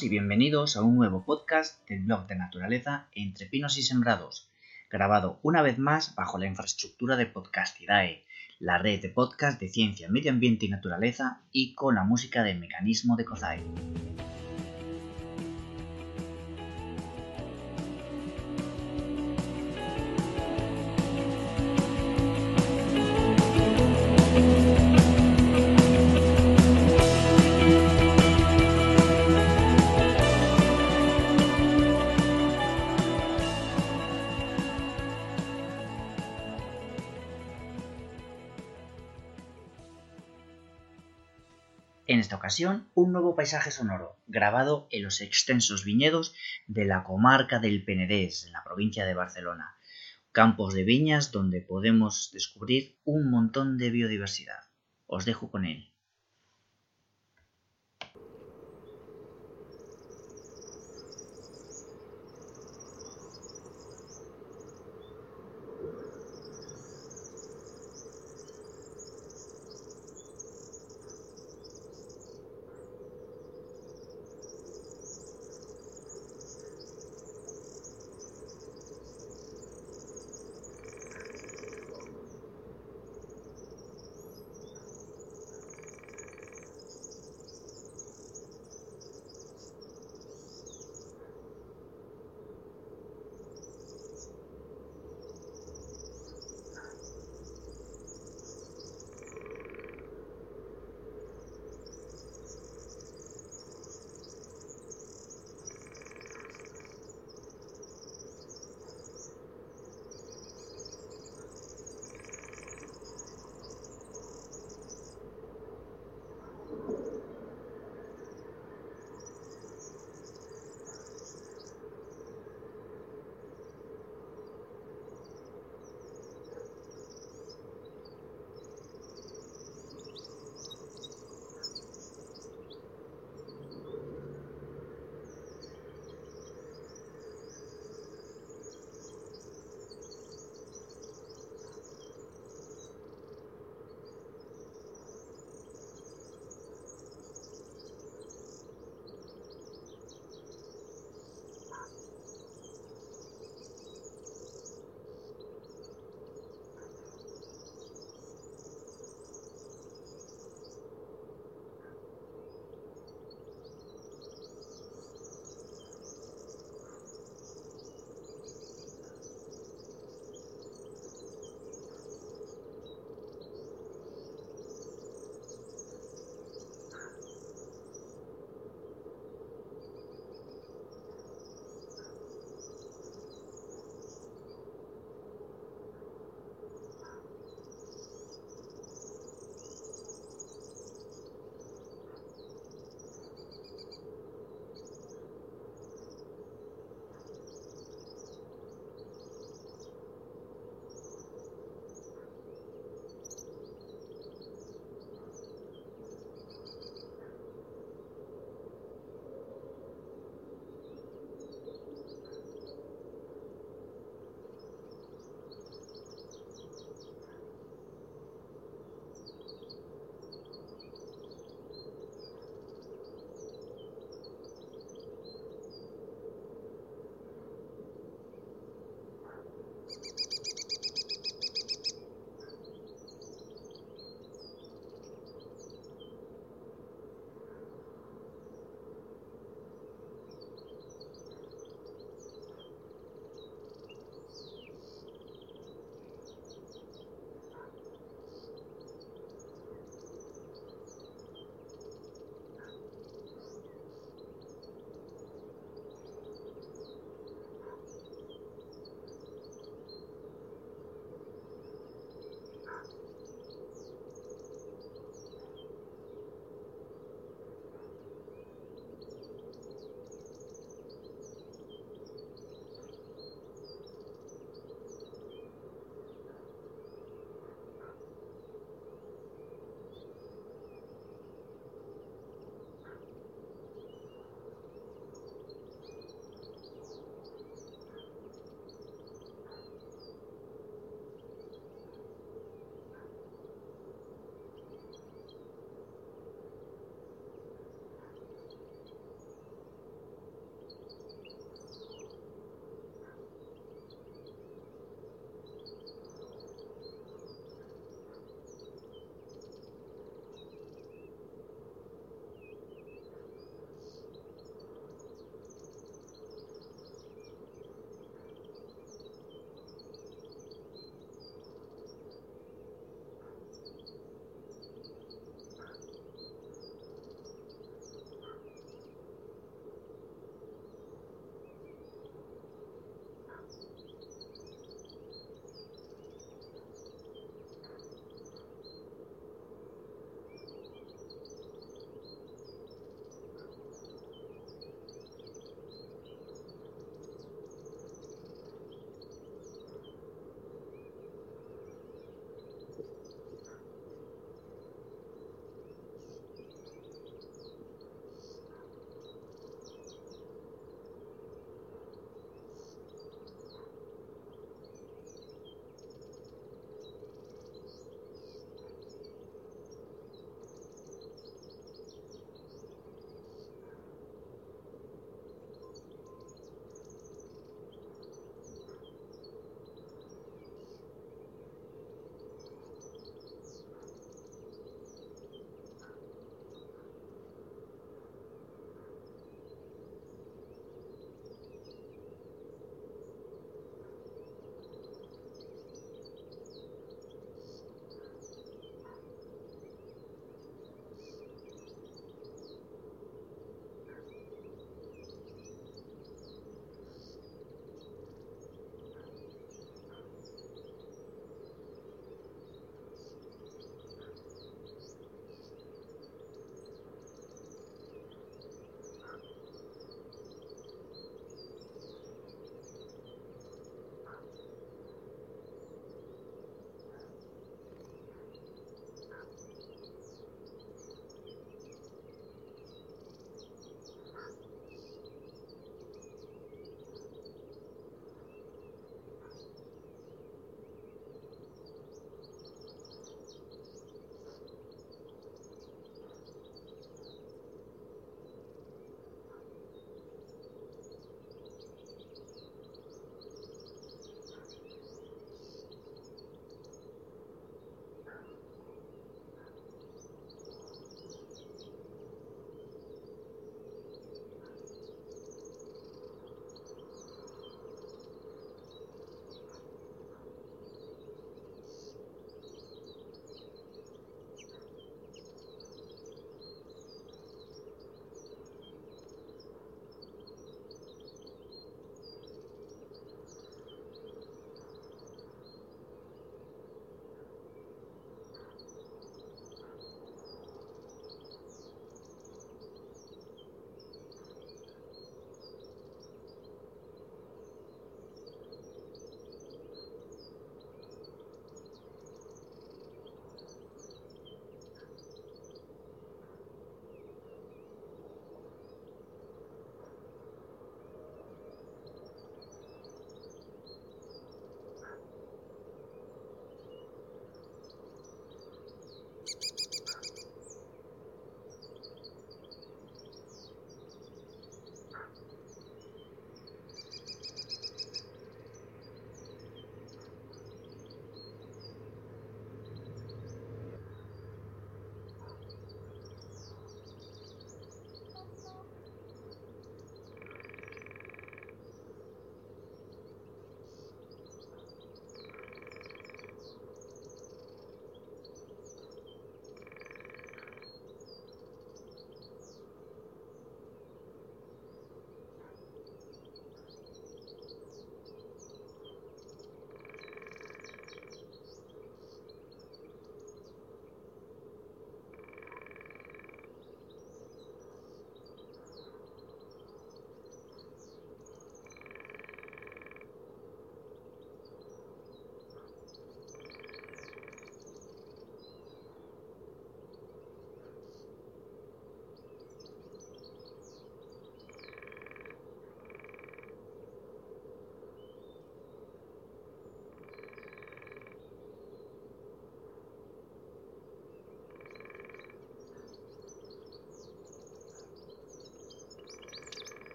y bienvenidos a un nuevo podcast del blog de naturaleza Entre Pinos y Sembrados, grabado una vez más bajo la infraestructura de Podcastidae, la red de podcast de ciencia, medio ambiente y naturaleza y con la música del mecanismo de Kozai. Esta ocasión, un nuevo paisaje sonoro, grabado en los extensos viñedos de la comarca del Penedés, en la provincia de Barcelona. Campos de viñas donde podemos descubrir un montón de biodiversidad. Os dejo con él.